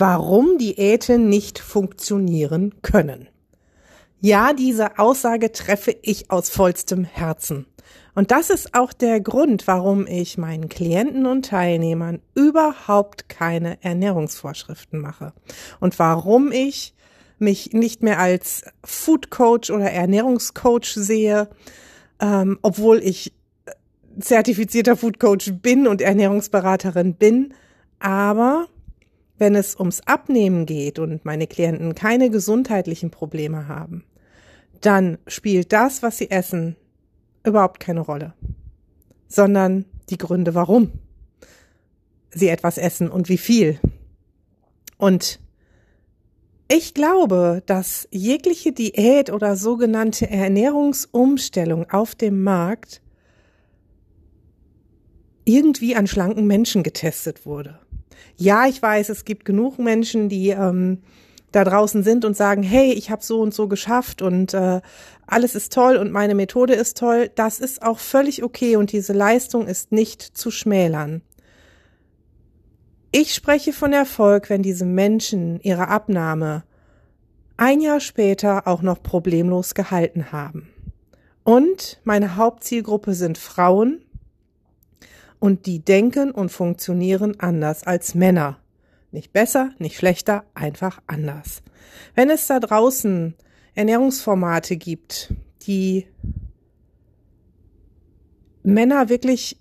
Warum Diäten nicht funktionieren können. Ja, diese Aussage treffe ich aus vollstem Herzen. Und das ist auch der Grund, warum ich meinen Klienten und Teilnehmern überhaupt keine Ernährungsvorschriften mache. Und warum ich mich nicht mehr als Food Coach oder Ernährungscoach sehe, ähm, obwohl ich zertifizierter Food Coach bin und Ernährungsberaterin bin. Aber wenn es ums Abnehmen geht und meine Klienten keine gesundheitlichen Probleme haben, dann spielt das, was sie essen, überhaupt keine Rolle, sondern die Gründe, warum sie etwas essen und wie viel. Und ich glaube, dass jegliche Diät oder sogenannte Ernährungsumstellung auf dem Markt irgendwie an schlanken Menschen getestet wurde. Ja, ich weiß, es gibt genug Menschen, die ähm, da draußen sind und sagen, hey, ich habe so und so geschafft und äh, alles ist toll und meine Methode ist toll. Das ist auch völlig okay und diese Leistung ist nicht zu schmälern. Ich spreche von Erfolg, wenn diese Menschen ihre Abnahme ein Jahr später auch noch problemlos gehalten haben. Und meine Hauptzielgruppe sind Frauen und die denken und funktionieren anders als Männer. Nicht besser, nicht schlechter, einfach anders. Wenn es da draußen Ernährungsformate gibt, die Männer wirklich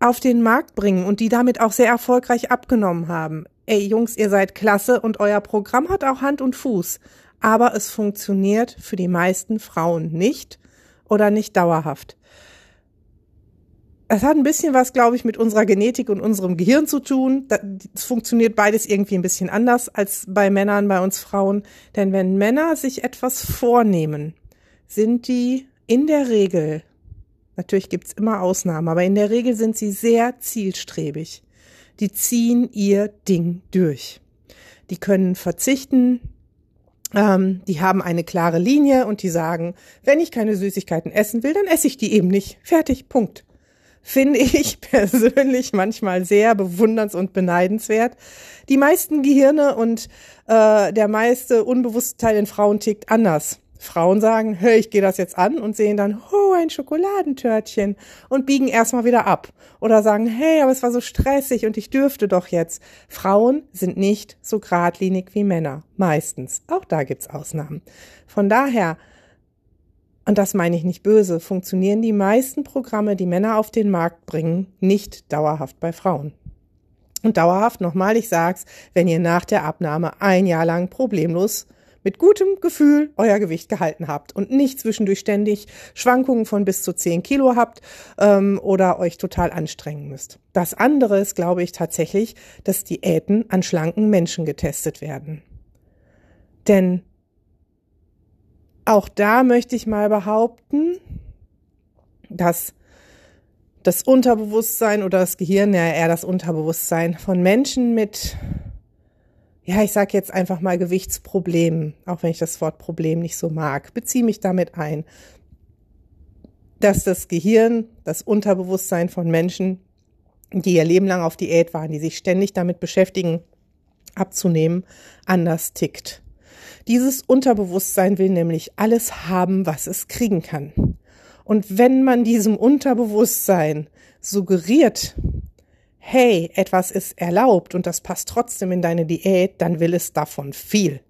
auf den Markt bringen und die damit auch sehr erfolgreich abgenommen haben. Ey Jungs, ihr seid klasse und euer Programm hat auch Hand und Fuß, aber es funktioniert für die meisten Frauen nicht oder nicht dauerhaft es hat ein bisschen was, glaube ich, mit unserer Genetik und unserem Gehirn zu tun. Es funktioniert beides irgendwie ein bisschen anders als bei Männern, bei uns Frauen. Denn wenn Männer sich etwas vornehmen, sind die in der Regel, natürlich gibt's immer Ausnahmen, aber in der Regel sind sie sehr zielstrebig. Die ziehen ihr Ding durch. Die können verzichten, ähm, die haben eine klare Linie und die sagen, wenn ich keine Süßigkeiten essen will, dann esse ich die eben nicht. Fertig, Punkt finde ich persönlich manchmal sehr bewunderns- und beneidenswert. Die meisten Gehirne und äh, der meiste unbewusste Teil in Frauen tickt anders. Frauen sagen, hey, ich gehe das jetzt an und sehen dann, oh, ein Schokoladentörtchen und biegen erstmal wieder ab. Oder sagen, hey, aber es war so stressig und ich dürfte doch jetzt. Frauen sind nicht so geradlinig wie Männer. Meistens. Auch da gibt's Ausnahmen. Von daher, und das meine ich nicht böse, funktionieren die meisten Programme, die Männer auf den Markt bringen, nicht dauerhaft bei Frauen. Und dauerhaft, nochmal, ich sag's, wenn ihr nach der Abnahme ein Jahr lang problemlos mit gutem Gefühl euer Gewicht gehalten habt und nicht zwischendurch ständig Schwankungen von bis zu 10 Kilo habt ähm, oder euch total anstrengen müsst. Das andere ist, glaube ich, tatsächlich, dass Diäten an schlanken Menschen getestet werden. Denn auch da möchte ich mal behaupten, dass das Unterbewusstsein oder das Gehirn, ja eher das Unterbewusstsein von Menschen mit, ja, ich sage jetzt einfach mal Gewichtsproblemen, auch wenn ich das Wort Problem nicht so mag, beziehe mich damit ein, dass das Gehirn, das Unterbewusstsein von Menschen, die ihr Leben lang auf Diät waren, die sich ständig damit beschäftigen, abzunehmen, anders tickt. Dieses Unterbewusstsein will nämlich alles haben, was es kriegen kann. Und wenn man diesem Unterbewusstsein suggeriert, hey, etwas ist erlaubt und das passt trotzdem in deine Diät, dann will es davon viel,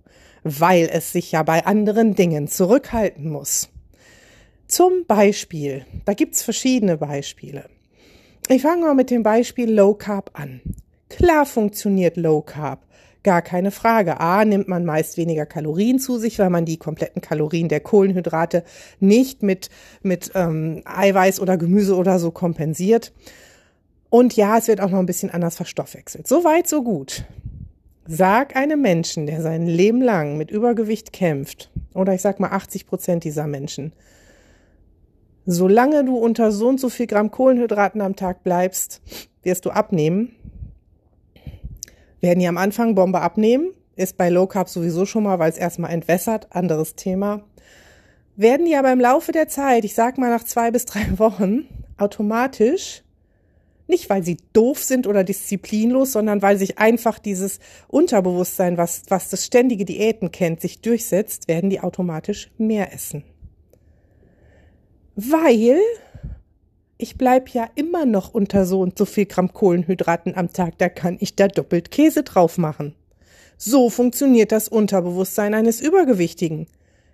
weil es sich ja bei anderen Dingen zurückhalten muss. Zum Beispiel, da gibt's verschiedene Beispiele. Ich fange mal mit dem Beispiel Low Carb an. Klar funktioniert Low Carb. Gar keine Frage. A, nimmt man meist weniger Kalorien zu sich, weil man die kompletten Kalorien der Kohlenhydrate nicht mit, mit ähm, Eiweiß oder Gemüse oder so kompensiert. Und ja, es wird auch noch ein bisschen anders verstoffwechselt. So weit, so gut. Sag einem Menschen, der sein Leben lang mit Übergewicht kämpft, oder ich sag mal 80 Prozent dieser Menschen, solange du unter so und so viel Gramm Kohlenhydraten am Tag bleibst, wirst du abnehmen. Werden die am Anfang Bombe abnehmen, ist bei Low Carb sowieso schon mal, weil es erstmal entwässert, anderes Thema. Werden die aber im Laufe der Zeit, ich sag mal nach zwei bis drei Wochen, automatisch nicht, weil sie doof sind oder disziplinlos, sondern weil sich einfach dieses Unterbewusstsein, was, was das ständige Diäten kennt, sich durchsetzt, werden die automatisch mehr essen. Weil ich bleib ja immer noch unter so und so viel Gramm Kohlenhydraten am Tag, da kann ich da doppelt Käse drauf machen. So funktioniert das Unterbewusstsein eines Übergewichtigen.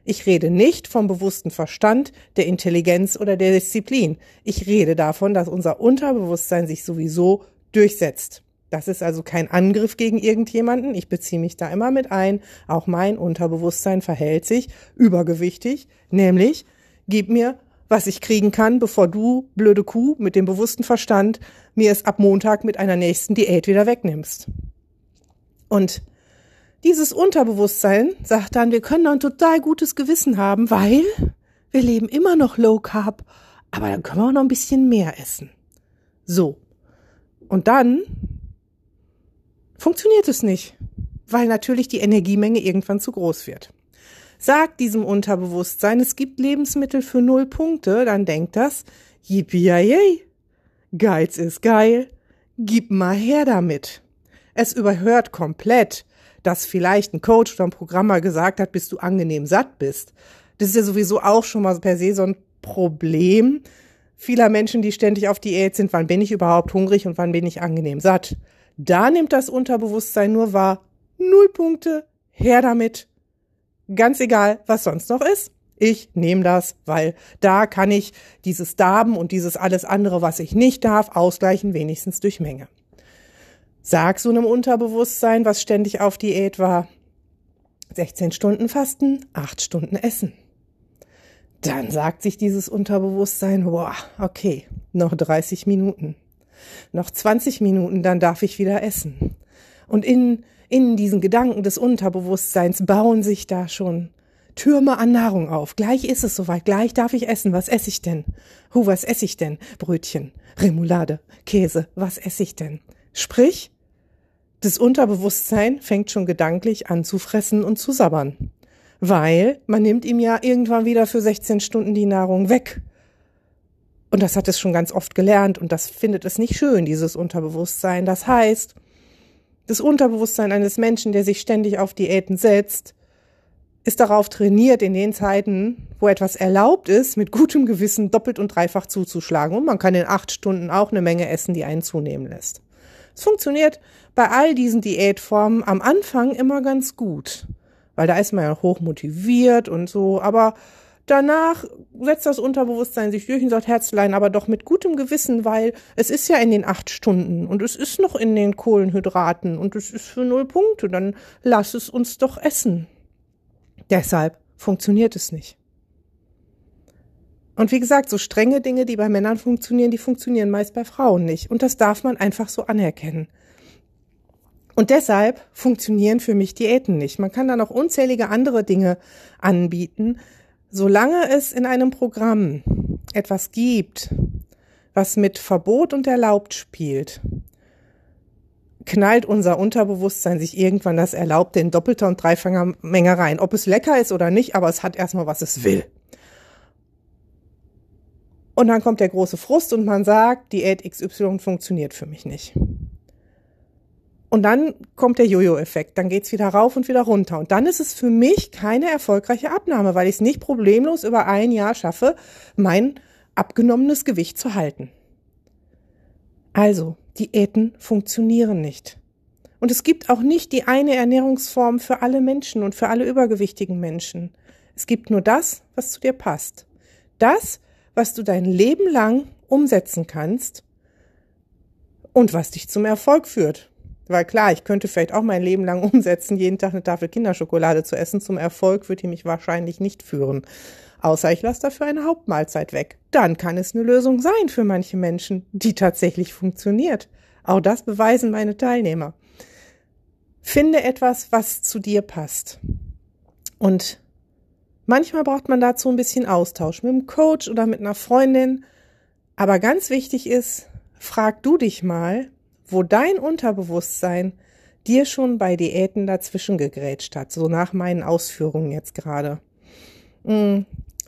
Ich rede nicht vom bewussten Verstand, der Intelligenz oder der Disziplin. Ich rede davon, dass unser Unterbewusstsein sich sowieso durchsetzt. Das ist also kein Angriff gegen irgendjemanden. Ich beziehe mich da immer mit ein. Auch mein Unterbewusstsein verhält sich übergewichtig, nämlich gib mir, was ich kriegen kann, bevor du, blöde Kuh, mit dem bewussten Verstand mir es ab Montag mit einer nächsten Diät wieder wegnimmst. Und dieses Unterbewusstsein sagt dann, wir können ein total gutes Gewissen haben, weil wir leben immer noch Low Carb, aber dann können wir auch noch ein bisschen mehr essen. So. Und dann funktioniert es nicht, weil natürlich die Energiemenge irgendwann zu groß wird. Sagt diesem Unterbewusstsein, es gibt Lebensmittel für null Punkte, dann denkt das, yippie Geiz ist geil, gib mal her damit. Es überhört komplett, dass vielleicht ein Coach oder ein Programmer gesagt hat, bis du angenehm satt bist. Das ist ja sowieso auch schon mal per se so ein Problem vieler Menschen, die ständig auf Diät sind. Wann bin ich überhaupt hungrig und wann bin ich angenehm satt? Da nimmt das Unterbewusstsein nur wahr. Null Punkte, her damit. Ganz egal, was sonst noch ist. Ich nehme das, weil da kann ich dieses Darben und dieses alles andere, was ich nicht darf, ausgleichen, wenigstens durch Menge. Sag so einem Unterbewusstsein, was ständig auf Diät war, 16 Stunden Fasten, 8 Stunden Essen. Dann sagt sich dieses Unterbewusstsein, boah, okay, noch 30 Minuten. Noch 20 Minuten, dann darf ich wieder essen. Und in, in diesen Gedanken des Unterbewusstseins bauen sich da schon Türme an Nahrung auf. Gleich ist es soweit, gleich darf ich essen. Was esse ich denn? Hu, was esse ich denn? Brötchen, Remoulade, Käse, was esse ich denn? Sprich, das Unterbewusstsein fängt schon gedanklich an zu fressen und zu sabbern. Weil man nimmt ihm ja irgendwann wieder für 16 Stunden die Nahrung weg. Und das hat es schon ganz oft gelernt und das findet es nicht schön, dieses Unterbewusstsein. Das heißt, das Unterbewusstsein eines Menschen, der sich ständig auf Diäten setzt, ist darauf trainiert, in den Zeiten, wo etwas erlaubt ist, mit gutem Gewissen doppelt und dreifach zuzuschlagen. Und man kann in acht Stunden auch eine Menge essen, die einen zunehmen lässt. Es funktioniert bei all diesen Diätformen am Anfang immer ganz gut, weil da ist man ja hoch motiviert und so, aber danach setzt das Unterbewusstsein sich durch und sagt Herzlein, aber doch mit gutem Gewissen, weil es ist ja in den acht Stunden und es ist noch in den Kohlenhydraten und es ist für null Punkte, dann lass es uns doch essen. Deshalb funktioniert es nicht. Und wie gesagt, so strenge Dinge, die bei Männern funktionieren, die funktionieren meist bei Frauen nicht. Und das darf man einfach so anerkennen. Und deshalb funktionieren für mich Diäten nicht. Man kann da noch unzählige andere Dinge anbieten. Solange es in einem Programm etwas gibt, was mit Verbot und erlaubt spielt, knallt unser Unterbewusstsein sich irgendwann das Erlaubte in doppelter und dreifacher Menge rein. Ob es lecker ist oder nicht, aber es hat erstmal, was es will. Und dann kommt der große Frust und man sagt, Diät XY funktioniert für mich nicht. Und dann kommt der Jojo-Effekt. Dann geht's wieder rauf und wieder runter. Und dann ist es für mich keine erfolgreiche Abnahme, weil ich es nicht problemlos über ein Jahr schaffe, mein abgenommenes Gewicht zu halten. Also, Diäten funktionieren nicht. Und es gibt auch nicht die eine Ernährungsform für alle Menschen und für alle übergewichtigen Menschen. Es gibt nur das, was zu dir passt. Das, was du dein Leben lang umsetzen kannst und was dich zum Erfolg führt. Weil klar, ich könnte vielleicht auch mein Leben lang umsetzen, jeden Tag eine Tafel Kinderschokolade zu essen. Zum Erfolg wird die mich wahrscheinlich nicht führen. Außer ich lasse dafür eine Hauptmahlzeit weg. Dann kann es eine Lösung sein für manche Menschen, die tatsächlich funktioniert. Auch das beweisen meine Teilnehmer. Finde etwas, was zu dir passt. Und manchmal braucht man dazu ein bisschen Austausch mit einem Coach oder mit einer Freundin. Aber ganz wichtig ist, frag du dich mal, wo dein Unterbewusstsein dir schon bei Diäten dazwischen gegrätscht hat, so nach meinen Ausführungen jetzt gerade. Mm,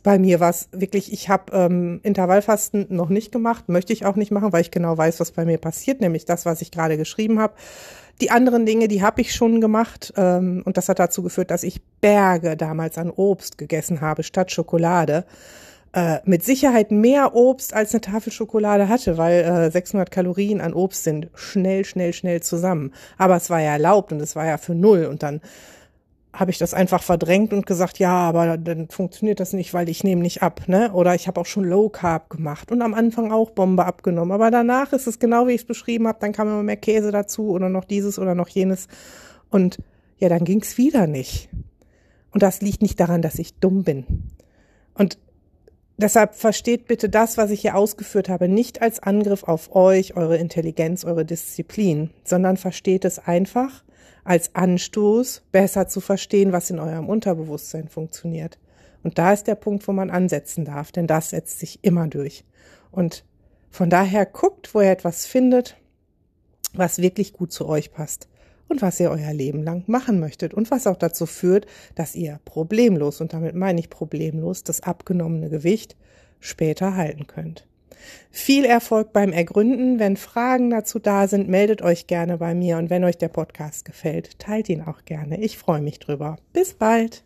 bei mir war es wirklich, ich habe ähm, Intervallfasten noch nicht gemacht, möchte ich auch nicht machen, weil ich genau weiß, was bei mir passiert, nämlich das, was ich gerade geschrieben habe. Die anderen Dinge, die habe ich schon gemacht ähm, und das hat dazu geführt, dass ich Berge damals an Obst gegessen habe statt Schokolade äh, mit Sicherheit mehr Obst als eine Tafel Schokolade hatte, weil äh, 600 Kalorien an Obst sind schnell, schnell, schnell zusammen. Aber es war ja erlaubt und es war ja für null und dann habe ich das einfach verdrängt und gesagt, ja, aber dann funktioniert das nicht, weil ich nehme nicht ab, ne? Oder ich habe auch schon Low Carb gemacht und am Anfang auch Bombe abgenommen, aber danach ist es genau wie ich es beschrieben habe, dann kam immer mehr Käse dazu oder noch dieses oder noch jenes und ja, dann ging's wieder nicht. Und das liegt nicht daran, dass ich dumm bin. Und Deshalb versteht bitte das, was ich hier ausgeführt habe, nicht als Angriff auf euch, eure Intelligenz, eure Disziplin, sondern versteht es einfach als Anstoß, besser zu verstehen, was in eurem Unterbewusstsein funktioniert. Und da ist der Punkt, wo man ansetzen darf, denn das setzt sich immer durch. Und von daher guckt, wo ihr etwas findet, was wirklich gut zu euch passt und was ihr euer Leben lang machen möchtet und was auch dazu führt, dass ihr problemlos, und damit meine ich problemlos, das abgenommene Gewicht später halten könnt. Viel Erfolg beim Ergründen. Wenn Fragen dazu da sind, meldet euch gerne bei mir und wenn euch der Podcast gefällt, teilt ihn auch gerne. Ich freue mich drüber. Bis bald.